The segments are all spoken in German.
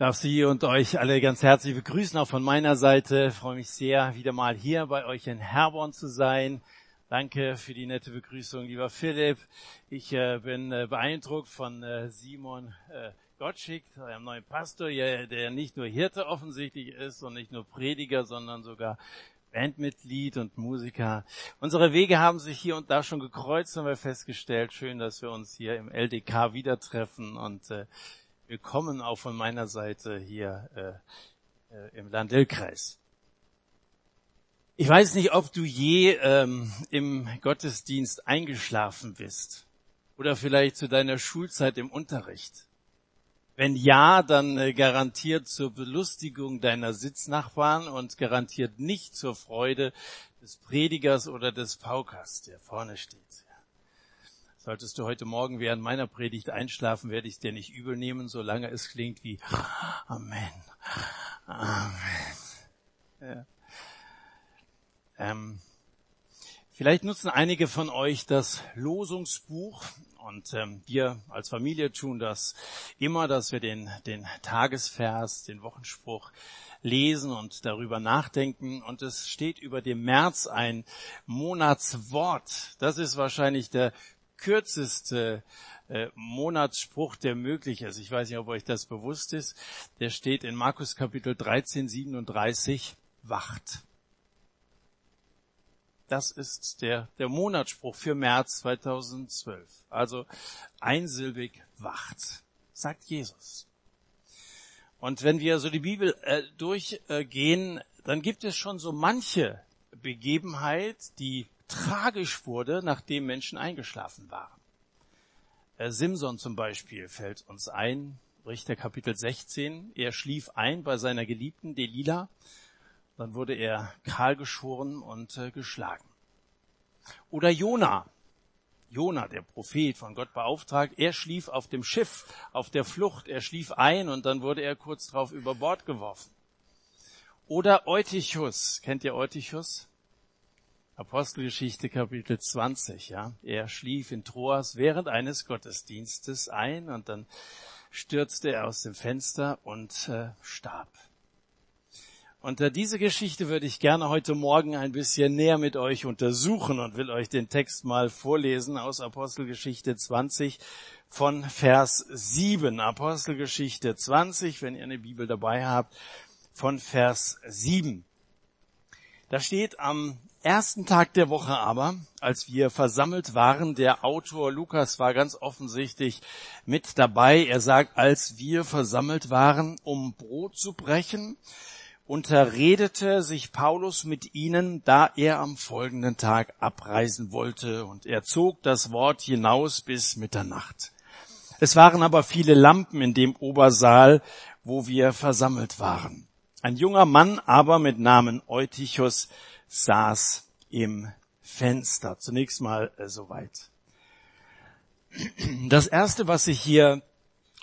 darf Sie und euch alle ganz herzlich begrüßen, auch von meiner Seite. Ich freue mich sehr, wieder mal hier bei euch in Herborn zu sein. Danke für die nette Begrüßung, lieber Philipp. Ich äh, bin äh, beeindruckt von äh, Simon äh, Gottschick, eurem neuen Pastor, ja, der nicht nur Hirte offensichtlich ist und nicht nur Prediger, sondern sogar Bandmitglied und Musiker. Unsere Wege haben sich hier und da schon gekreuzt, haben wir festgestellt. Schön, dass wir uns hier im LDK wieder treffen und äh, willkommen auch von meiner Seite hier äh, äh, im Landil-Kreis. Ich weiß nicht, ob du je ähm, im Gottesdienst eingeschlafen bist oder vielleicht zu deiner Schulzeit im Unterricht. Wenn ja, dann äh, garantiert zur Belustigung deiner Sitznachbarn und garantiert nicht zur Freude des Predigers oder des Paukers, der vorne steht. Solltest du heute Morgen während meiner Predigt einschlafen, werde ich es dir nicht übel nehmen, solange es klingt wie Amen. Amen. Ja. Ähm, vielleicht nutzen einige von euch das Losungsbuch und ähm, wir als Familie tun das immer, dass wir den, den Tagesvers, den Wochenspruch lesen und darüber nachdenken. Und es steht über dem März ein Monatswort. Das ist wahrscheinlich der kürzeste äh, Monatsspruch, der möglich ist. Ich weiß nicht, ob euch das bewusst ist. Der steht in Markus Kapitel 13, 37, wacht. Das ist der, der Monatsspruch für März 2012. Also einsilbig wacht, sagt Jesus. Und wenn wir so die Bibel äh, durchgehen, dann gibt es schon so manche Begebenheit, die tragisch wurde, nachdem Menschen eingeschlafen waren. Äh, Simson zum Beispiel fällt uns ein, Richter Kapitel 16. Er schlief ein bei seiner Geliebten Delila. Dann wurde er kahlgeschoren und äh, geschlagen. Oder Jona. Jona, der Prophet von Gott beauftragt, er schlief auf dem Schiff, auf der Flucht. Er schlief ein und dann wurde er kurz darauf über Bord geworfen. Oder Eutychus. Kennt ihr Eutychus? Apostelgeschichte Kapitel 20, ja. Er schlief in Troas während eines Gottesdienstes ein und dann stürzte er aus dem Fenster und äh, starb. Und äh, diese Geschichte würde ich gerne heute Morgen ein bisschen näher mit euch untersuchen und will euch den Text mal vorlesen aus Apostelgeschichte 20 von Vers 7. Apostelgeschichte 20, wenn ihr eine Bibel dabei habt, von Vers 7. Da steht am ersten Tag der Woche aber, als wir versammelt waren, der Autor Lukas war ganz offensichtlich mit dabei. Er sagt, als wir versammelt waren, um Brot zu brechen, unterredete sich Paulus mit ihnen, da er am folgenden Tag abreisen wollte, und er zog das Wort hinaus bis Mitternacht. Es waren aber viele Lampen in dem Obersaal, wo wir versammelt waren. Ein junger Mann aber mit Namen Eutychus saß im Fenster. Zunächst mal äh, soweit. Das erste, was ich hier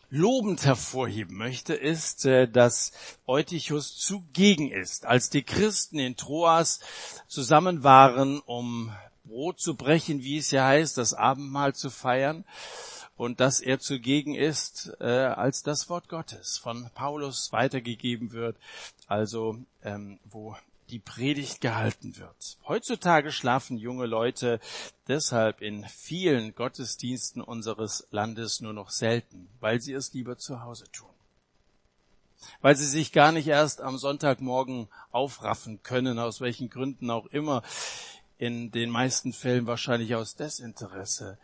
lobend hervorheben möchte, ist, äh, dass Eutychus zugegen ist. Als die Christen in Troas zusammen waren, um Brot zu brechen, wie es ja heißt, das Abendmahl zu feiern, und dass er zugegen ist, äh, als das Wort Gottes von Paulus weitergegeben wird, also ähm, wo die Predigt gehalten wird. Heutzutage schlafen junge Leute deshalb in vielen Gottesdiensten unseres Landes nur noch selten, weil sie es lieber zu Hause tun. Weil sie sich gar nicht erst am Sonntagmorgen aufraffen können, aus welchen Gründen auch immer, in den meisten Fällen wahrscheinlich aus Desinteresse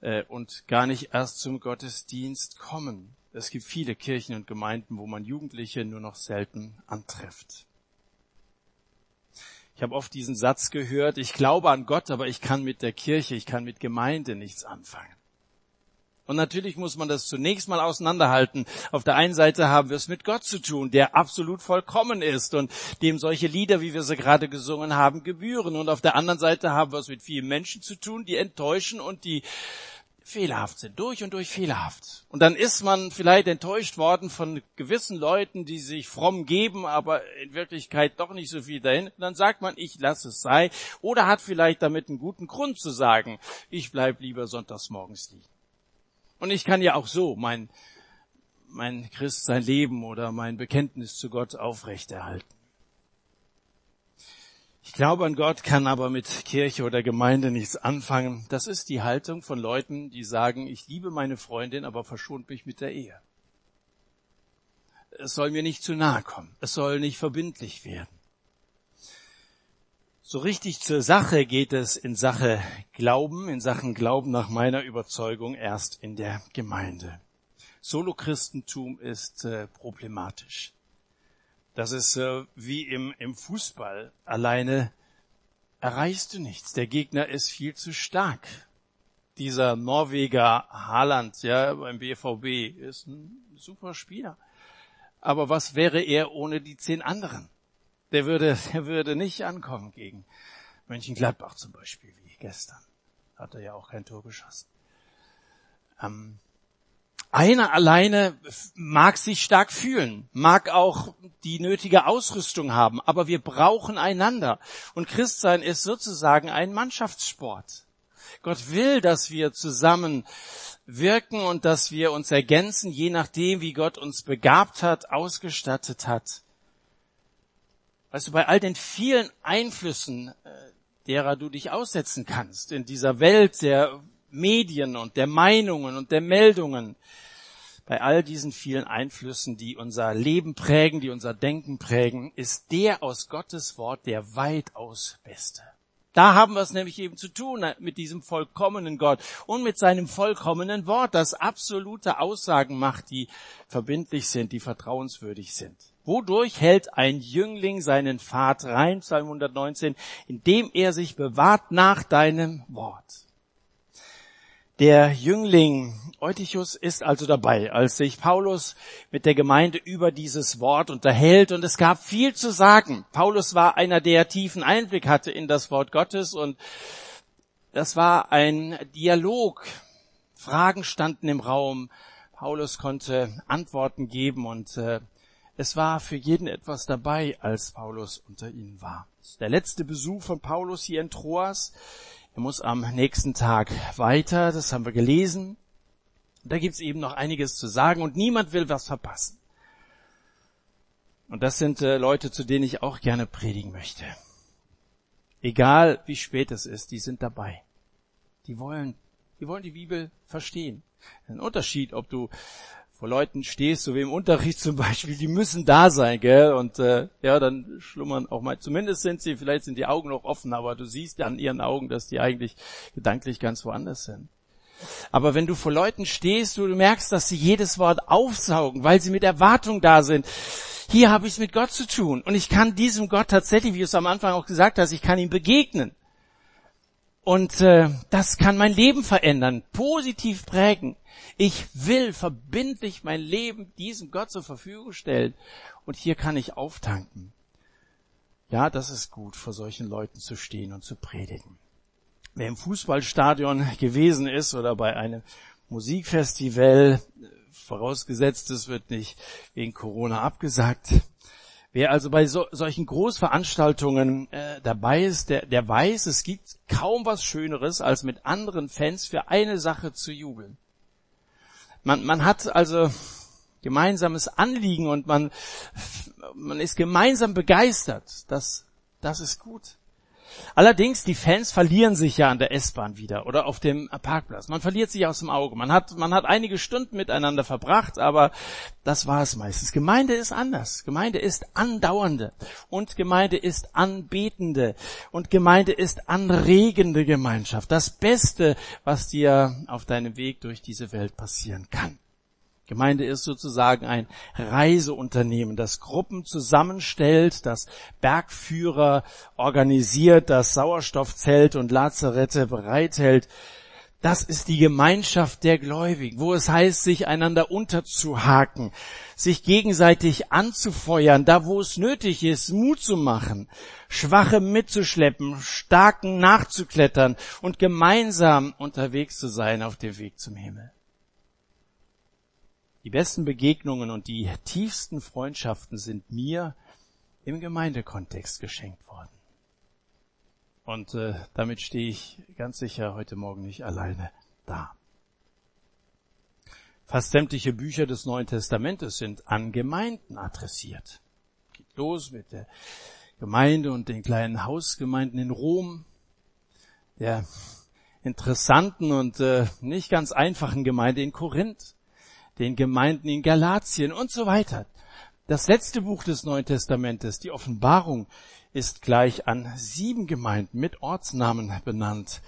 äh, und gar nicht erst zum Gottesdienst kommen. Es gibt viele Kirchen und Gemeinden, wo man Jugendliche nur noch selten antrifft. Ich habe oft diesen Satz gehört, ich glaube an Gott, aber ich kann mit der Kirche, ich kann mit Gemeinde nichts anfangen. Und natürlich muss man das zunächst mal auseinanderhalten. Auf der einen Seite haben wir es mit Gott zu tun, der absolut vollkommen ist und dem solche Lieder, wie wir sie gerade gesungen haben, gebühren. Und auf der anderen Seite haben wir es mit vielen Menschen zu tun, die enttäuschen und die fehlerhaft sind, durch und durch fehlerhaft. Und dann ist man vielleicht enttäuscht worden von gewissen Leuten, die sich fromm geben, aber in Wirklichkeit doch nicht so viel dahin. Und dann sagt man, ich lasse es sei. Oder hat vielleicht damit einen guten Grund zu sagen, ich bleib lieber sonntags morgens liegen. Und ich kann ja auch so mein, mein Christ sein Leben oder mein Bekenntnis zu Gott aufrechterhalten. Ich glaube an Gott, kann aber mit Kirche oder Gemeinde nichts anfangen. Das ist die Haltung von Leuten, die sagen, ich liebe meine Freundin, aber verschont mich mit der Ehe. Es soll mir nicht zu nahe kommen. Es soll nicht verbindlich werden. So richtig zur Sache geht es in Sache Glauben, in Sachen Glauben nach meiner Überzeugung erst in der Gemeinde. Solochristentum ist äh, problematisch. Das ist äh, wie im, im Fußball. Alleine erreichst du nichts. Der Gegner ist viel zu stark. Dieser Norweger Haaland, ja, beim BVB, ist ein super Spieler. Aber was wäre er ohne die zehn anderen? der würde, der würde nicht ankommen gegen Mönchengladbach zum Beispiel, wie gestern. Hat er ja auch kein Tor geschossen. Ähm, einer alleine mag sich stark fühlen, mag auch die nötige Ausrüstung haben, aber wir brauchen einander. Und Christsein ist sozusagen ein Mannschaftssport. Gott will, dass wir zusammen wirken und dass wir uns ergänzen, je nachdem, wie Gott uns begabt hat, ausgestattet hat. Weißt du, bei all den vielen Einflüssen, äh, derer du dich aussetzen kannst in dieser Welt der Medien und der Meinungen und der Meldungen, bei all diesen vielen Einflüssen, die unser Leben prägen, die unser Denken prägen, ist der aus Gottes Wort der weitaus beste. Da haben wir es nämlich eben zu tun mit diesem vollkommenen Gott und mit seinem vollkommenen Wort, das absolute Aussagen macht, die verbindlich sind, die vertrauenswürdig sind. Wodurch hält ein Jüngling seinen Pfad rein, Psalm 119, indem er sich bewahrt nach deinem Wort. Der Jüngling Eutychus ist also dabei, als sich Paulus mit der Gemeinde über dieses Wort unterhält und es gab viel zu sagen. Paulus war einer, der tiefen Einblick hatte in das Wort Gottes und das war ein Dialog. Fragen standen im Raum. Paulus konnte Antworten geben und äh, es war für jeden etwas dabei, als Paulus unter ihnen war. Der letzte Besuch von Paulus hier in Troas. Er muss am nächsten Tag weiter, das haben wir gelesen. Da gibt's eben noch einiges zu sagen und niemand will was verpassen. Und das sind äh, Leute, zu denen ich auch gerne predigen möchte. Egal wie spät es ist, die sind dabei. Die wollen, die wollen die Bibel verstehen. Ein Unterschied, ob du vor Leuten stehst, so wie im Unterricht zum Beispiel, die müssen da sein, gell? Und äh, ja, dann schlummern auch mal. Zumindest sind sie, vielleicht sind die Augen noch offen, aber du siehst an ihren Augen, dass die eigentlich gedanklich ganz woanders sind. Aber wenn du vor Leuten stehst, du merkst, dass sie jedes Wort aufsaugen, weil sie mit Erwartung da sind. Hier habe ich es mit Gott zu tun. Und ich kann diesem Gott tatsächlich, wie du es am Anfang auch gesagt hast, ich kann ihm begegnen. Und äh, das kann mein Leben verändern, positiv prägen. Ich will verbindlich mein Leben diesem Gott zur Verfügung stellen. Und hier kann ich auftanken. Ja, das ist gut, vor solchen Leuten zu stehen und zu predigen. Wer im Fußballstadion gewesen ist oder bei einem Musikfestival, vorausgesetzt, es wird nicht wegen Corona abgesagt, Wer also bei so, solchen Großveranstaltungen äh, dabei ist, der, der weiß, es gibt kaum was Schöneres, als mit anderen Fans für eine Sache zu jubeln. Man, man hat also gemeinsames Anliegen und man, man ist gemeinsam begeistert. Das, das ist gut. Allerdings, die Fans verlieren sich ja an der S-Bahn wieder oder auf dem Parkplatz. Man verliert sich aus dem Auge. Man hat, man hat einige Stunden miteinander verbracht, aber das war es meistens. Gemeinde ist anders. Gemeinde ist andauernde und Gemeinde ist anbetende und Gemeinde ist anregende Gemeinschaft. Das Beste, was dir auf deinem Weg durch diese Welt passieren kann. Gemeinde ist sozusagen ein Reiseunternehmen, das Gruppen zusammenstellt, das Bergführer organisiert, das Sauerstoffzelt und Lazarette bereithält. Das ist die Gemeinschaft der Gläubigen, wo es heißt, sich einander unterzuhaken, sich gegenseitig anzufeuern, da wo es nötig ist, Mut zu machen, Schwache mitzuschleppen, Starken nachzuklettern und gemeinsam unterwegs zu sein auf dem Weg zum Himmel. Die besten Begegnungen und die tiefsten Freundschaften sind mir im Gemeindekontext geschenkt worden. Und äh, damit stehe ich ganz sicher heute Morgen nicht alleine da. Fast sämtliche Bücher des Neuen Testamentes sind an Gemeinden adressiert. Geht los mit der Gemeinde und den kleinen Hausgemeinden in Rom, der interessanten und äh, nicht ganz einfachen Gemeinde in Korinth, den Gemeinden in Galatien und so weiter. Das letzte Buch des Neuen Testamentes, die Offenbarung, ist gleich an sieben Gemeinden mit Ortsnamen benannt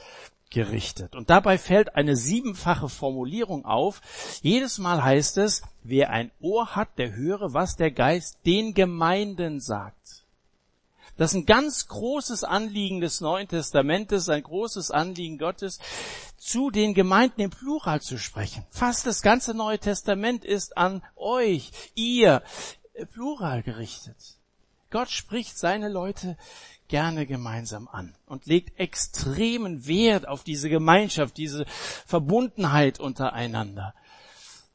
gerichtet. Und dabei fällt eine siebenfache Formulierung auf. Jedes Mal heißt es, wer ein Ohr hat, der höre, was der Geist den Gemeinden sagt. Das ist ein ganz großes Anliegen des Neuen Testamentes, ein großes Anliegen Gottes, zu den Gemeinden im Plural zu sprechen. Fast das ganze Neue Testament ist an euch, ihr, Plural gerichtet. Gott spricht seine Leute gerne gemeinsam an und legt extremen Wert auf diese Gemeinschaft, diese Verbundenheit untereinander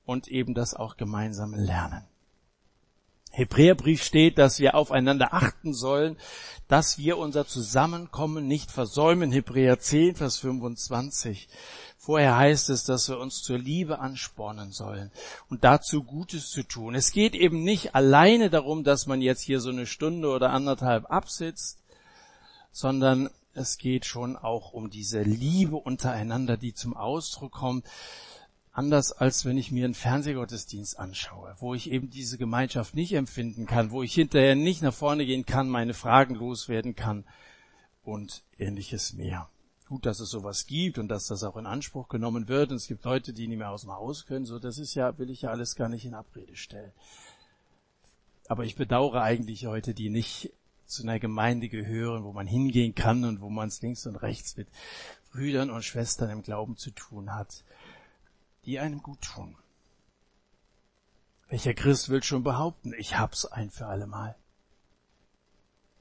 und eben das auch gemeinsame Lernen. Hebräerbrief steht, dass wir aufeinander achten sollen, dass wir unser Zusammenkommen nicht versäumen. Hebräer 10, Vers 25. Vorher heißt es, dass wir uns zur Liebe anspornen sollen und dazu Gutes zu tun. Es geht eben nicht alleine darum, dass man jetzt hier so eine Stunde oder anderthalb absitzt, sondern es geht schon auch um diese Liebe untereinander, die zum Ausdruck kommt, anders als wenn ich mir einen Fernsehgottesdienst anschaue, wo ich eben diese Gemeinschaft nicht empfinden kann, wo ich hinterher nicht nach vorne gehen kann, meine Fragen loswerden kann und ähnliches mehr. Gut, dass es sowas gibt und dass das auch in Anspruch genommen wird. Und es gibt Leute, die nicht mehr aus dem Haus können. So, das ist ja, will ich ja alles gar nicht in Abrede stellen. Aber ich bedauere eigentlich heute, die nicht zu einer Gemeinde gehören, wo man hingehen kann und wo man es links und rechts mit Brüdern und Schwestern im Glauben zu tun hat die einem gut tun. Welcher Christ will schon behaupten, ich hab's ein für alle Mal?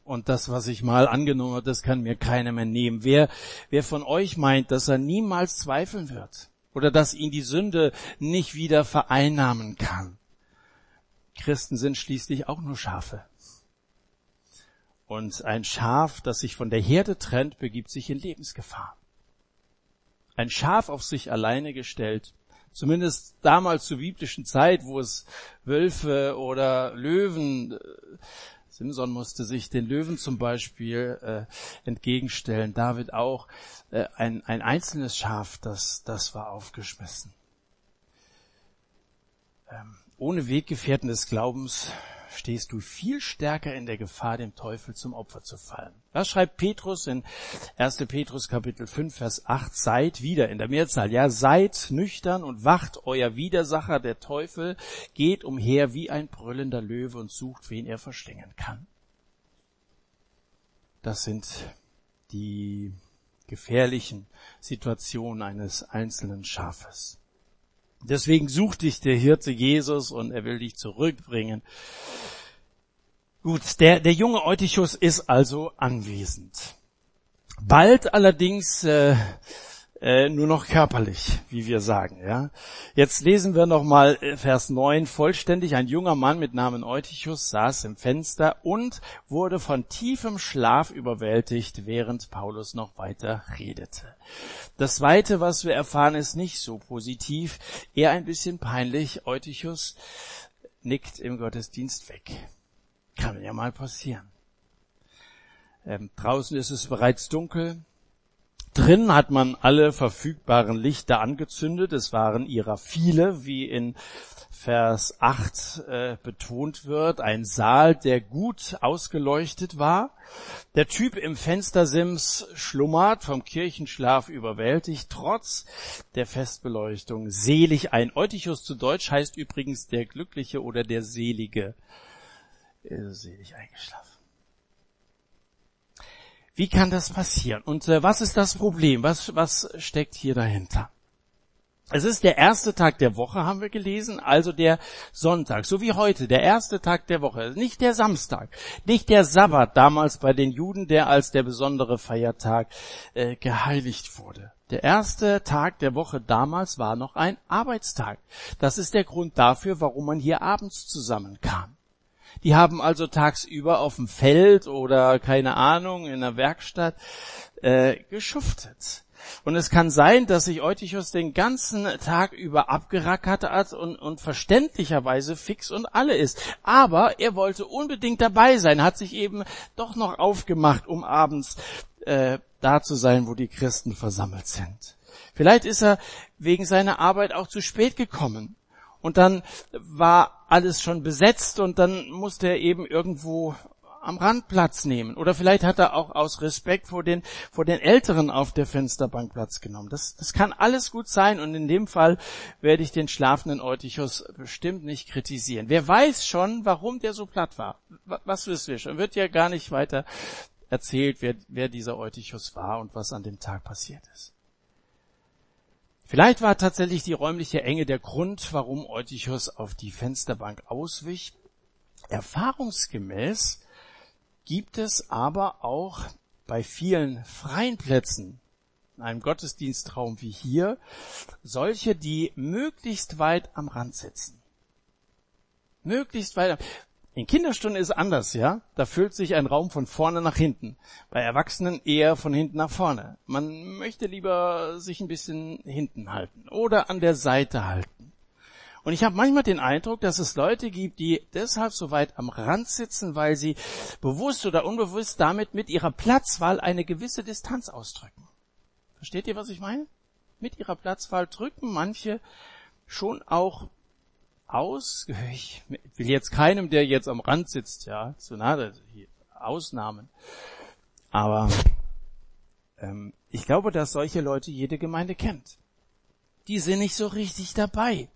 Und das, was ich mal angenommen habe, das kann mir keiner mehr nehmen. Wer, wer von euch meint, dass er niemals zweifeln wird oder dass ihn die Sünde nicht wieder vereinnahmen kann? Christen sind schließlich auch nur Schafe. Und ein Schaf, das sich von der Herde trennt, begibt sich in Lebensgefahr. Ein Schaf auf sich alleine gestellt Zumindest damals zur biblischen Zeit, wo es Wölfe oder Löwen, äh, Simson musste sich den Löwen zum Beispiel äh, entgegenstellen, David auch, äh, ein, ein einzelnes Schaf, das, das war aufgeschmissen. Ähm, ohne Weggefährten des Glaubens stehst du viel stärker in der Gefahr, dem Teufel zum Opfer zu fallen. Das schreibt Petrus in 1. Petrus Kapitel 5, Vers 8, seid wieder in der Mehrzahl, ja, seid nüchtern und wacht, euer Widersacher, der Teufel, geht umher wie ein brüllender Löwe und sucht, wen er verschlingen kann. Das sind die gefährlichen Situationen eines einzelnen Schafes. Deswegen sucht dich der Hirte Jesus und er will dich zurückbringen. Gut, der, der junge Eutychus ist also anwesend. Bald allerdings äh, äh, nur noch körperlich, wie wir sagen. Ja. Jetzt lesen wir nochmal äh, Vers 9 vollständig. Ein junger Mann mit Namen Eutychus saß im Fenster und wurde von tiefem Schlaf überwältigt, während Paulus noch weiter redete. Das Zweite, was wir erfahren, ist nicht so positiv, eher ein bisschen peinlich. Eutychus nickt im Gottesdienst weg. Kann ja mal passieren. Ähm, draußen ist es bereits dunkel. Drin hat man alle verfügbaren Lichter angezündet. Es waren ihrer viele, wie in Vers 8 äh, betont wird. Ein Saal, der gut ausgeleuchtet war. Der Typ im Fenstersims schlummert, vom Kirchenschlaf überwältigt, trotz der Festbeleuchtung. Selig ein. Eutychus zu Deutsch heißt übrigens der Glückliche oder der Selige. Äh, selig eingeschlafen. Wie kann das passieren? Und äh, was ist das Problem? Was, was steckt hier dahinter? Es ist der erste Tag der Woche, haben wir gelesen, also der Sonntag, so wie heute, der erste Tag der Woche, nicht der Samstag, nicht der Sabbat damals bei den Juden, der als der besondere Feiertag äh, geheiligt wurde. Der erste Tag der Woche damals war noch ein Arbeitstag. Das ist der Grund dafür, warum man hier abends zusammenkam. Die haben also tagsüber auf dem Feld oder keine Ahnung in der Werkstatt äh, geschuftet. Und es kann sein, dass sich Eutychus den ganzen Tag über abgerackert hat und, und verständlicherweise fix und alle ist. Aber er wollte unbedingt dabei sein, hat sich eben doch noch aufgemacht, um abends äh, da zu sein, wo die Christen versammelt sind. Vielleicht ist er wegen seiner Arbeit auch zu spät gekommen. Und dann war alles schon besetzt und dann musste er eben irgendwo am Rand Platz nehmen. Oder vielleicht hat er auch aus Respekt vor den, vor den Älteren auf der Fensterbank Platz genommen. Das, das kann alles gut sein und in dem Fall werde ich den schlafenden Eutychus bestimmt nicht kritisieren. Wer weiß schon, warum der so platt war? Was wissen wir schon? Wird ja gar nicht weiter erzählt, wer, wer dieser Eutychus war und was an dem Tag passiert ist. Vielleicht war tatsächlich die räumliche Enge der Grund, warum Eutychus auf die Fensterbank auswich. Erfahrungsgemäß gibt es aber auch bei vielen freien Plätzen, in einem Gottesdienstraum wie hier, solche, die möglichst weit am Rand sitzen. Möglichst weit. In Kinderstunden ist anders, ja? Da füllt sich ein Raum von vorne nach hinten. Bei Erwachsenen eher von hinten nach vorne. Man möchte lieber sich ein bisschen hinten halten oder an der Seite halten. Und ich habe manchmal den Eindruck, dass es Leute gibt, die deshalb so weit am Rand sitzen, weil sie bewusst oder unbewusst damit mit ihrer Platzwahl eine gewisse Distanz ausdrücken. Versteht ihr, was ich meine? Mit ihrer Platzwahl drücken manche schon auch aus. Ich will jetzt keinem, der jetzt am Rand sitzt, ja, so nah, Ausnahmen. Aber ähm, ich glaube, dass solche Leute jede Gemeinde kennt. Die sind nicht so richtig dabei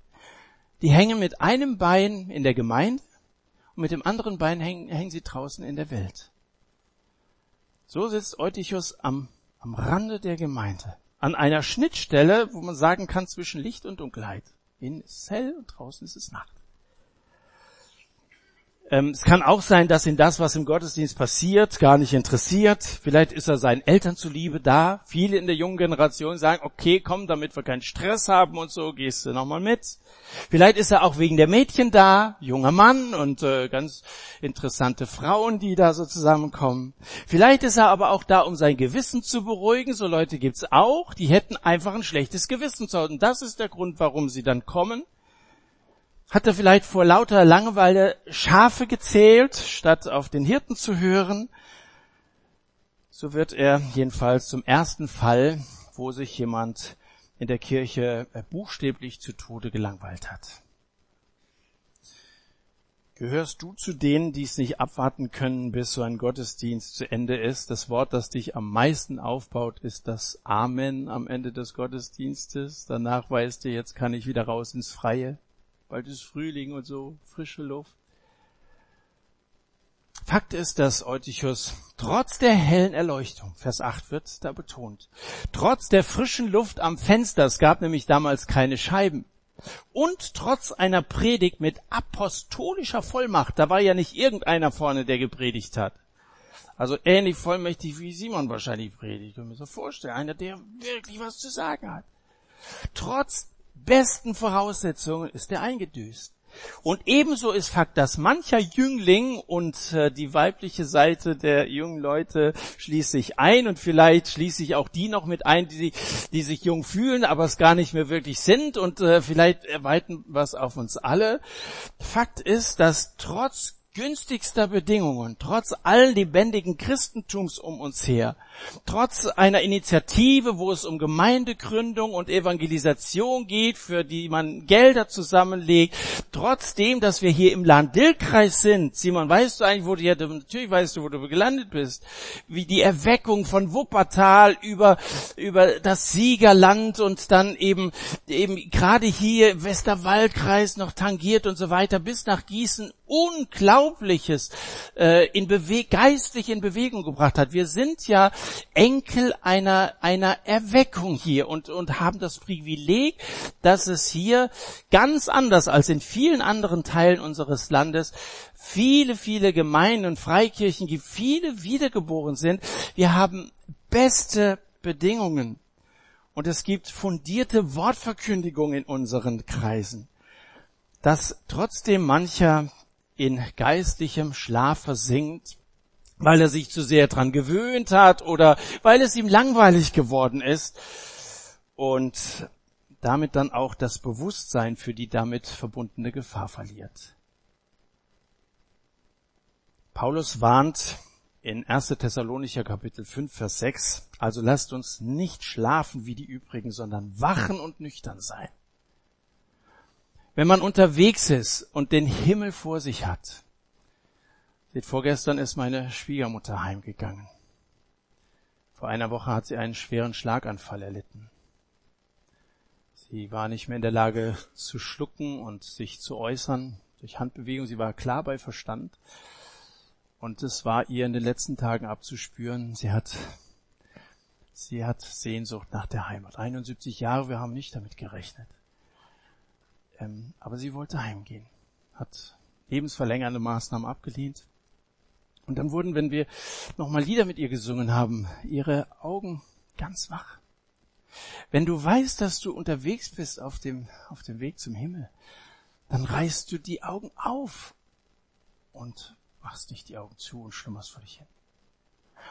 die hängen mit einem Bein in der Gemeinde und mit dem anderen Bein hängen, hängen sie draußen in der Welt. So sitzt Eutychus am, am Rande der Gemeinde, an einer Schnittstelle, wo man sagen kann zwischen Licht und Dunkelheit. Es hell und draußen ist es Nacht. Ähm, es kann auch sein, dass ihn das, was im Gottesdienst passiert, gar nicht interessiert. Vielleicht ist er seinen Eltern zuliebe da. Viele in der jungen Generation sagen, okay, komm, damit wir keinen Stress haben und so, gehst du nochmal mit. Vielleicht ist er auch wegen der Mädchen da, junger Mann und äh, ganz interessante Frauen, die da so zusammenkommen. Vielleicht ist er aber auch da, um sein Gewissen zu beruhigen. So Leute gibt's auch, die hätten einfach ein schlechtes Gewissen zu haben. Das ist der Grund, warum sie dann kommen. Hat er vielleicht vor lauter Langeweile Schafe gezählt, statt auf den Hirten zu hören? So wird er jedenfalls zum ersten Fall, wo sich jemand in der Kirche äh, buchstäblich zu Tode gelangweilt hat. Gehörst du zu denen, die es nicht abwarten können, bis so ein Gottesdienst zu Ende ist? Das Wort, das dich am meisten aufbaut, ist das Amen am Ende des Gottesdienstes. Danach weißt du, jetzt kann ich wieder raus ins Freie bald ist Frühling und so, frische Luft. Fakt ist, dass Eutychus trotz der hellen Erleuchtung, Vers 8 wird da betont, trotz der frischen Luft am Fenster, es gab nämlich damals keine Scheiben, und trotz einer Predigt mit apostolischer Vollmacht, da war ja nicht irgendeiner vorne, der gepredigt hat. Also ähnlich vollmächtig wie Simon wahrscheinlich predigt. Kann mir so vorstellen, einer, der wirklich was zu sagen hat. Trotz besten Voraussetzungen ist er eingedüst. Und ebenso ist Fakt, dass mancher Jüngling und äh, die weibliche Seite der jungen Leute schließt sich ein und vielleicht schließe ich auch die noch mit ein, die, die sich jung fühlen, aber es gar nicht mehr wirklich sind und äh, vielleicht erweitern was auf uns alle. Fakt ist, dass trotz günstigster Bedingungen, trotz all lebendigen Christentums um uns her, trotz einer Initiative, wo es um Gemeindegründung und Evangelisation geht, für die man Gelder zusammenlegt, trotzdem, dass wir hier im Land-Dill-Kreis sind, Simon, weißt du eigentlich, wo du, ja, natürlich weißt du, wo du gelandet bist, wie die Erweckung von Wuppertal über, über das Siegerland und dann eben, eben gerade hier Westerwaldkreis noch tangiert und so weiter bis nach Gießen Unglaubliches äh, in Bewe geistlich in Bewegung gebracht hat. Wir sind ja Enkel einer, einer Erweckung hier und, und haben das Privileg, dass es hier ganz anders als in vielen anderen Teilen unseres Landes viele, viele Gemeinden und Freikirchen gibt, viele wiedergeboren sind. Wir haben beste Bedingungen. Und es gibt fundierte Wortverkündigung in unseren Kreisen. Dass trotzdem mancher in geistlichem Schlaf versinkt, weil er sich zu sehr dran gewöhnt hat oder weil es ihm langweilig geworden ist und damit dann auch das Bewusstsein für die damit verbundene Gefahr verliert. Paulus warnt in 1. Thessalonicher Kapitel 5, Vers 6, also lasst uns nicht schlafen wie die übrigen, sondern wachen und nüchtern sein. Wenn man unterwegs ist und den Himmel vor sich hat, Seht, vorgestern ist meine Schwiegermutter heimgegangen. Vor einer Woche hat sie einen schweren Schlaganfall erlitten. Sie war nicht mehr in der Lage zu schlucken und sich zu äußern durch Handbewegung. Sie war klar bei Verstand. Und es war ihr in den letzten Tagen abzuspüren. Sie hat, sie hat Sehnsucht nach der Heimat. 71 Jahre, wir haben nicht damit gerechnet. Ähm, aber sie wollte heimgehen. Hat lebensverlängernde Maßnahmen abgelehnt. Und dann wurden, wenn wir nochmal Lieder mit ihr gesungen haben, ihre Augen ganz wach. Wenn du weißt, dass du unterwegs bist auf dem, auf dem Weg zum Himmel, dann reißt du die Augen auf und machst nicht die Augen zu und schlummerst vor dich hin.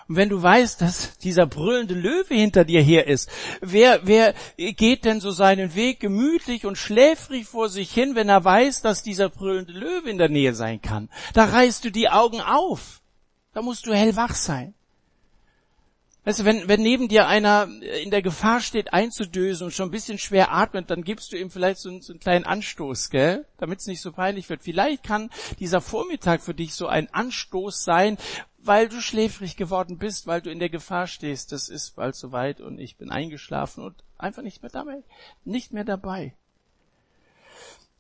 Und wenn du weißt, dass dieser brüllende Löwe hinter dir her ist, wer, wer geht denn so seinen Weg gemütlich und schläfrig vor sich hin, wenn er weiß, dass dieser brüllende Löwe in der Nähe sein kann? Da reißt du die Augen auf. Da musst du hellwach sein. Weißt du, wenn, wenn neben dir einer in der Gefahr steht, einzudösen und schon ein bisschen schwer atmet, dann gibst du ihm vielleicht so einen, so einen kleinen Anstoß, gell? Damit es nicht so peinlich wird. Vielleicht kann dieser Vormittag für dich so ein Anstoß sein, weil du schläfrig geworden bist, weil du in der Gefahr stehst. Das ist bald soweit und ich bin eingeschlafen und einfach nicht mehr dabei. Nicht mehr dabei.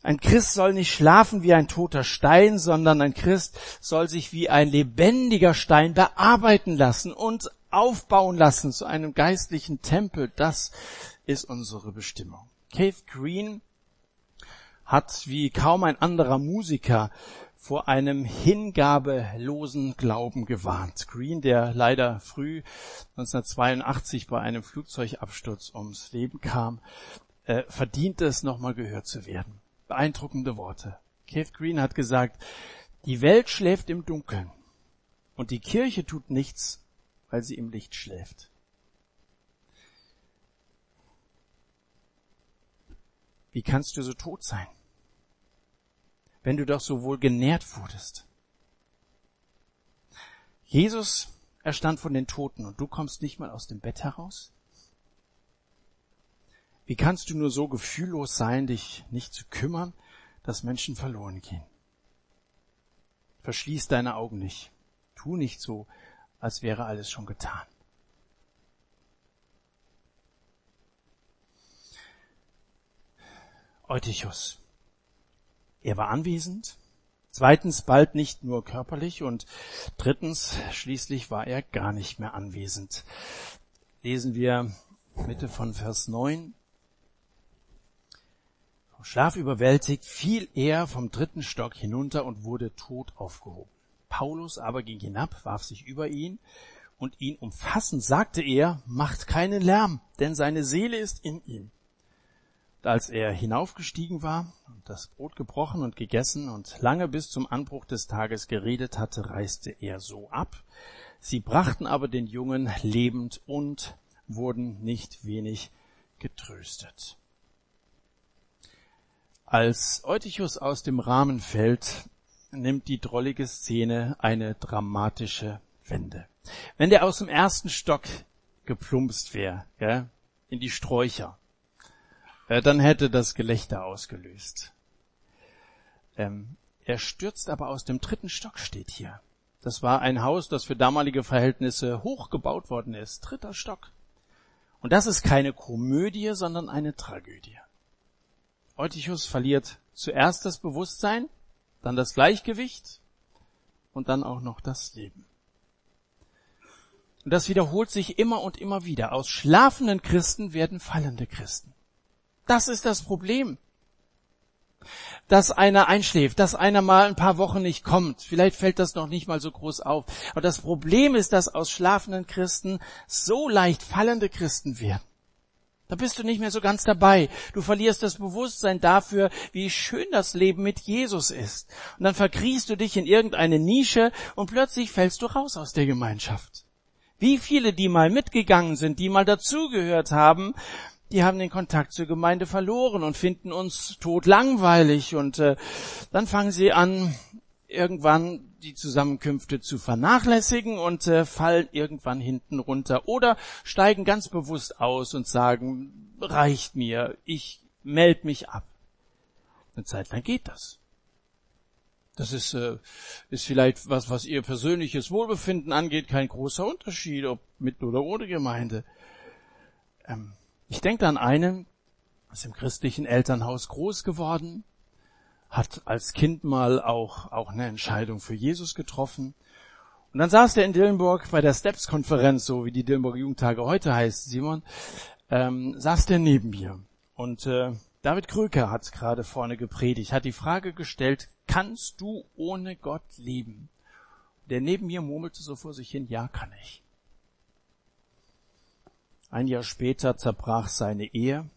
Ein Christ soll nicht schlafen wie ein toter Stein, sondern ein Christ soll sich wie ein lebendiger Stein bearbeiten lassen und aufbauen lassen zu einem geistlichen Tempel. Das ist unsere Bestimmung. Keith Green hat wie kaum ein anderer Musiker vor einem hingabelosen Glauben gewarnt. Green, der leider früh 1982 bei einem Flugzeugabsturz ums Leben kam, äh, verdient es, nochmal gehört zu werden beeindruckende Worte. Keith Green hat gesagt, die Welt schläft im Dunkeln und die Kirche tut nichts, weil sie im Licht schläft. Wie kannst du so tot sein, wenn du doch so wohl genährt wurdest? Jesus erstand von den Toten und du kommst nicht mal aus dem Bett heraus? Wie kannst du nur so gefühllos sein, dich nicht zu kümmern, dass Menschen verloren gehen? Verschließ deine Augen nicht. Tu nicht so, als wäre alles schon getan. Eutychus. Er war anwesend. Zweitens bald nicht nur körperlich und drittens schließlich war er gar nicht mehr anwesend. Lesen wir Mitte von Vers 9. Schlaf überwältigt, fiel er vom dritten Stock hinunter und wurde tot aufgehoben. Paulus aber ging hinab, warf sich über ihn und ihn umfassend sagte er, macht keinen Lärm, denn seine Seele ist in ihm. Und als er hinaufgestiegen war und das Brot gebrochen und gegessen und lange bis zum Anbruch des Tages geredet hatte, reiste er so ab. Sie brachten aber den Jungen lebend und wurden nicht wenig getröstet. Als Eutychus aus dem Rahmen fällt, nimmt die drollige Szene eine dramatische Wende. Wenn der aus dem ersten Stock geplumpst wäre, ja, in die Sträucher, äh, dann hätte das Gelächter ausgelöst. Ähm, er stürzt aber aus dem dritten Stock, steht hier. Das war ein Haus, das für damalige Verhältnisse hoch gebaut worden ist. Dritter Stock. Und das ist keine Komödie, sondern eine Tragödie. Eutychus verliert zuerst das Bewusstsein, dann das Gleichgewicht und dann auch noch das Leben. Und das wiederholt sich immer und immer wieder. Aus schlafenden Christen werden fallende Christen. Das ist das Problem. Dass einer einschläft, dass einer mal ein paar Wochen nicht kommt. Vielleicht fällt das noch nicht mal so groß auf. Aber das Problem ist, dass aus schlafenden Christen so leicht fallende Christen werden. Da bist du nicht mehr so ganz dabei. Du verlierst das Bewusstsein dafür, wie schön das Leben mit Jesus ist. Und dann verkriechst du dich in irgendeine Nische und plötzlich fällst du raus aus der Gemeinschaft. Wie viele, die mal mitgegangen sind, die mal dazugehört haben, die haben den Kontakt zur Gemeinde verloren und finden uns tot langweilig und äh, dann fangen sie an, irgendwann die Zusammenkünfte zu vernachlässigen und äh, fallen irgendwann hinten runter oder steigen ganz bewusst aus und sagen, reicht mir, ich melde mich ab. Eine Zeit lang geht das. Das ist, äh, ist vielleicht was, was ihr persönliches Wohlbefinden angeht, kein großer Unterschied, ob mit oder ohne Gemeinde. Ähm, ich denke an einen, ist im christlichen Elternhaus groß geworden, hat als Kind mal auch, auch eine Entscheidung für Jesus getroffen. Und dann saß er in Dillenburg bei der Steps-Konferenz, so wie die Dillenburg Jugendtage heute heißt, Simon, ähm, saß der neben mir. Und äh, David Kröker hat gerade vorne gepredigt, hat die Frage gestellt, kannst du ohne Gott leben? Der neben mir murmelte so vor sich hin, ja, kann ich. Ein Jahr später zerbrach seine Ehe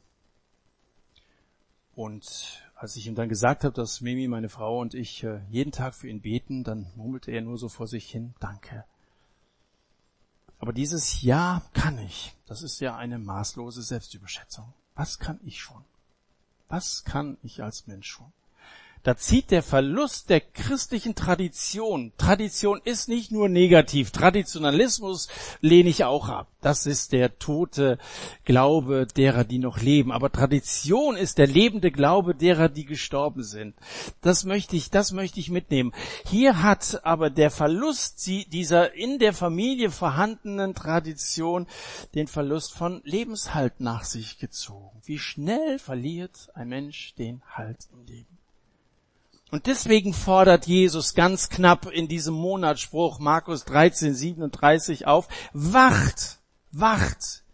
und als ich ihm dann gesagt habe, dass Mimi, meine Frau und ich äh, jeden Tag für ihn beten, dann murmelte er nur so vor sich hin, danke. Aber dieses Ja kann ich, das ist ja eine maßlose Selbstüberschätzung. Was kann ich schon? Was kann ich als Mensch schon? Da zieht der Verlust der christlichen Tradition. Tradition ist nicht nur negativ. Traditionalismus lehne ich auch ab. Das ist der tote Glaube derer, die noch leben. Aber Tradition ist der lebende Glaube derer, die gestorben sind. Das möchte ich, das möchte ich mitnehmen. Hier hat aber der Verlust dieser in der Familie vorhandenen Tradition den Verlust von Lebenshalt nach sich gezogen. Wie schnell verliert ein Mensch den Halt im Leben? Und deswegen fordert Jesus ganz knapp in diesem Monatsspruch Markus 13, 37 auf, wacht, wacht.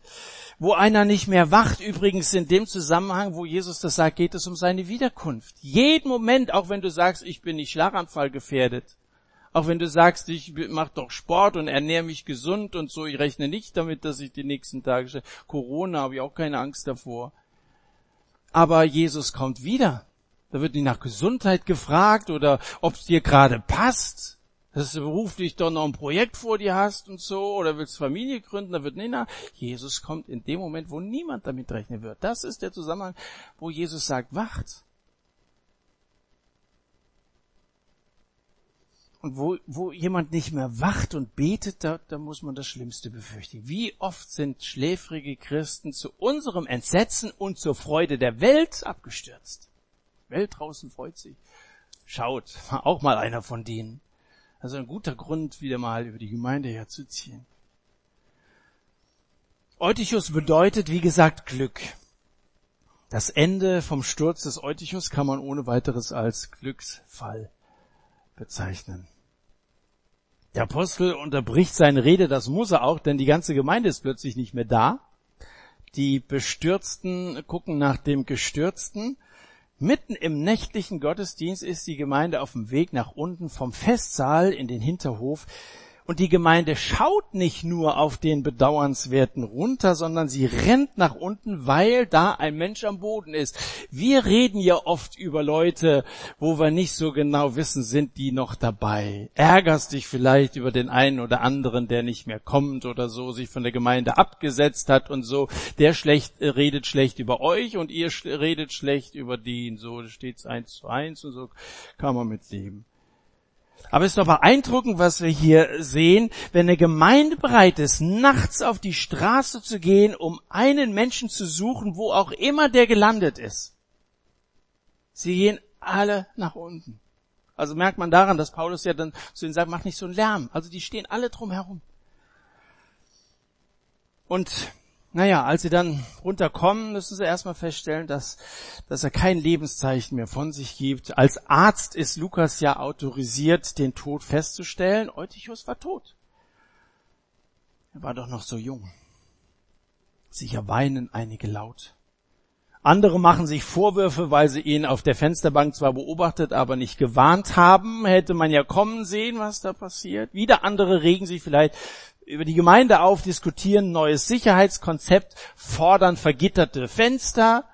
Wo einer nicht mehr wacht, übrigens in dem Zusammenhang, wo Jesus das sagt, geht es um seine Wiederkunft. Jeden Moment, auch wenn du sagst, ich bin nicht Schlaganfall gefährdet, auch wenn du sagst, ich mach doch Sport und ernähre mich gesund und so, ich rechne nicht damit, dass ich die nächsten Tage, Corona habe ich auch keine Angst davor. Aber Jesus kommt wieder. Da wird nicht nach Gesundheit gefragt oder ob es dir gerade passt. Das ruft dich doch noch ein Projekt vor dir hast und so oder willst Familie gründen, da wird nicht nach. Jesus kommt in dem Moment, wo niemand damit rechnen wird. Das ist der Zusammenhang, wo Jesus sagt, wacht. Und wo, wo jemand nicht mehr wacht und betet, da, da muss man das Schlimmste befürchten. Wie oft sind schläfrige Christen zu unserem Entsetzen und zur Freude der Welt abgestürzt? Welt draußen freut sich. Schaut, auch mal einer von denen. Also ein guter Grund, wieder mal über die Gemeinde herzuziehen. Eutychus bedeutet, wie gesagt, Glück. Das Ende vom Sturz des Eutychus kann man ohne weiteres als Glücksfall bezeichnen. Der Apostel unterbricht seine Rede, das muss er auch, denn die ganze Gemeinde ist plötzlich nicht mehr da. Die Bestürzten gucken nach dem Gestürzten Mitten im nächtlichen Gottesdienst ist die Gemeinde auf dem Weg nach unten vom Festsaal in den Hinterhof und die Gemeinde schaut nicht nur auf den Bedauernswerten runter, sondern sie rennt nach unten, weil da ein Mensch am Boden ist. Wir reden ja oft über Leute, wo wir nicht so genau wissen, sind die noch dabei. Ärgerst dich vielleicht über den einen oder anderen, der nicht mehr kommt oder so, sich von der Gemeinde abgesetzt hat und so. Der schlecht, äh, redet schlecht über euch und ihr redet schlecht über den. So steht's eins zu eins und so kann man mit leben. Aber es ist doch beeindruckend, was wir hier sehen, wenn eine Gemeinde bereit ist, nachts auf die Straße zu gehen, um einen Menschen zu suchen, wo auch immer der gelandet ist. Sie gehen alle nach unten. Also merkt man daran, dass Paulus ja dann zu ihnen sagt, mach nicht so einen Lärm. Also die stehen alle drum herum. Und naja, als sie dann runterkommen, müssen sie erstmal feststellen, dass, dass er kein Lebenszeichen mehr von sich gibt. Als Arzt ist Lukas ja autorisiert, den Tod festzustellen. Eutychus war tot. Er war doch noch so jung. Sicher weinen einige laut. Andere machen sich Vorwürfe, weil sie ihn auf der Fensterbank zwar beobachtet, aber nicht gewarnt haben. Hätte man ja kommen sehen, was da passiert. Wieder andere regen sich vielleicht über die Gemeinde auf, diskutieren neues Sicherheitskonzept, fordern vergitterte Fenster,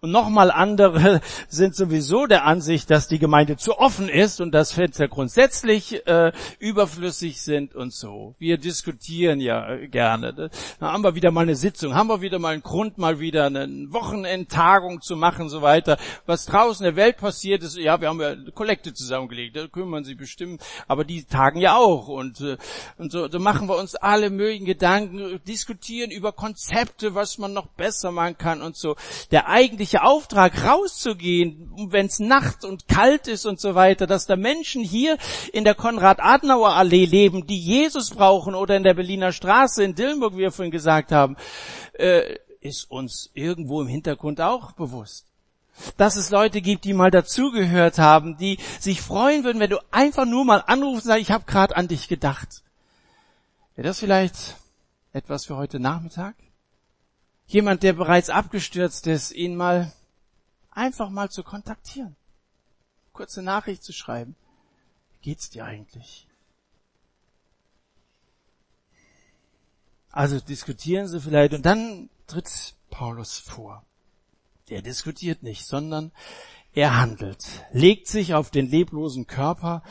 und nochmal andere sind sowieso der Ansicht, dass die Gemeinde zu offen ist und dass Fenster grundsätzlich äh, überflüssig sind und so. Wir diskutieren ja äh, gerne. Da haben wir wieder mal eine Sitzung, haben wir wieder mal einen Grund, mal wieder eine Wochenendtagung zu machen, so weiter. Was draußen in der Welt passiert ist, ja, wir haben ja eine Kollekte zusammengelegt, da kümmern sie bestimmt, aber die tagen ja auch und, äh, und so, so machen wir uns alle möglichen Gedanken, diskutieren über Konzepte, was man noch besser machen kann und so. Der eigentliche eigentliche Auftrag, rauszugehen, wenn es Nacht und kalt ist und so weiter, dass da Menschen hier in der Konrad-Adenauer-Allee leben, die Jesus brauchen oder in der Berliner Straße in Dillenburg, wie wir vorhin gesagt haben, äh, ist uns irgendwo im Hintergrund auch bewusst. Dass es Leute gibt, die mal dazugehört haben, die sich freuen würden, wenn du einfach nur mal anrufst sagst, ich habe gerade an dich gedacht. Wäre das vielleicht etwas für heute Nachmittag? Jemand, der bereits abgestürzt ist, ihn mal einfach mal zu kontaktieren. Kurze Nachricht zu schreiben. Wie geht's dir eigentlich? Also diskutieren sie vielleicht und dann tritt Paulus vor. Er diskutiert nicht, sondern er handelt, legt sich auf den leblosen Körper,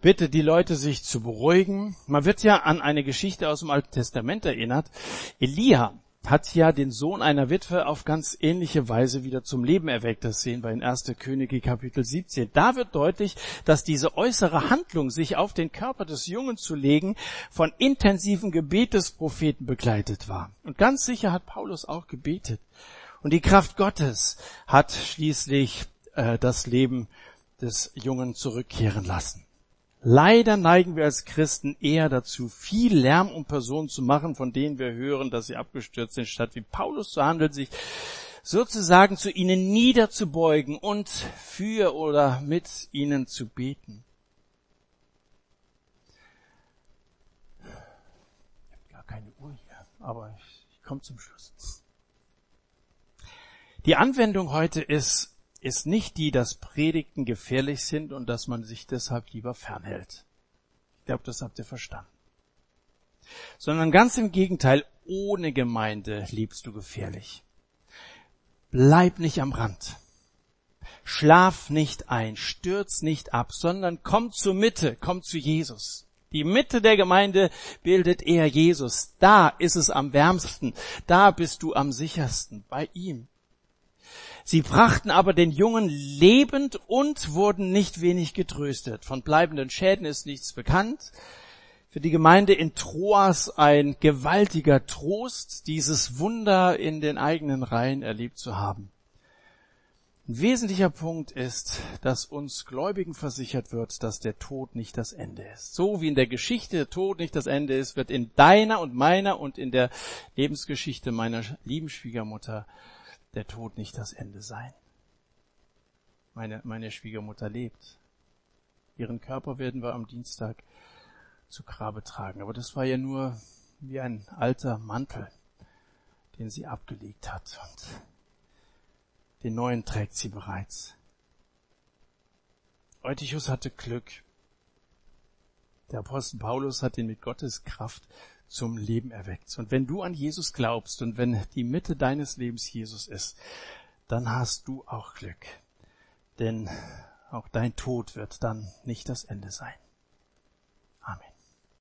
bittet die Leute, sich zu beruhigen. Man wird ja an eine Geschichte aus dem Alten Testament erinnert. Elia hat ja den Sohn einer Witwe auf ganz ähnliche Weise wieder zum Leben erweckt. Das sehen wir in 1. Könige Kapitel 17. Da wird deutlich, dass diese äußere Handlung, sich auf den Körper des Jungen zu legen, von intensiven Gebet des Propheten begleitet war. Und ganz sicher hat Paulus auch gebetet. Und die Kraft Gottes hat schließlich äh, das Leben des Jungen zurückkehren lassen. Leider neigen wir als Christen eher dazu, viel Lärm um Personen zu machen, von denen wir hören, dass sie abgestürzt sind, statt wie Paulus zu handeln, sich sozusagen zu ihnen niederzubeugen und für oder mit ihnen zu beten. Ich habe gar keine Uhr hier, aber ich, ich komme zum Schluss. Die Anwendung heute ist ist nicht die, dass Predigten gefährlich sind und dass man sich deshalb lieber fernhält. Ich glaube, das habt ihr verstanden. Sondern ganz im Gegenteil, ohne Gemeinde liebst du gefährlich. Bleib nicht am Rand. Schlaf nicht ein, stürz nicht ab, sondern komm zur Mitte, komm zu Jesus. Die Mitte der Gemeinde bildet er Jesus. Da ist es am wärmsten. Da bist du am sichersten, bei ihm. Sie brachten aber den Jungen lebend und wurden nicht wenig getröstet. Von bleibenden Schäden ist nichts bekannt. Für die Gemeinde in Troas ein gewaltiger Trost, dieses Wunder in den eigenen Reihen erlebt zu haben. Ein wesentlicher Punkt ist, dass uns Gläubigen versichert wird, dass der Tod nicht das Ende ist. So wie in der Geschichte der Tod nicht das Ende ist, wird in deiner und meiner und in der Lebensgeschichte meiner lieben Schwiegermutter der Tod nicht das Ende sein. Meine, meine Schwiegermutter lebt. Ihren Körper werden wir am Dienstag zu Grabe tragen. Aber das war ja nur wie ein alter Mantel, den sie abgelegt hat. Und den neuen trägt sie bereits. Eutychus hatte Glück. Der Apostel Paulus hat ihn mit Gottes Kraft zum Leben erweckt. Und wenn du an Jesus glaubst und wenn die Mitte deines Lebens Jesus ist, dann hast du auch Glück. Denn auch dein Tod wird dann nicht das Ende sein.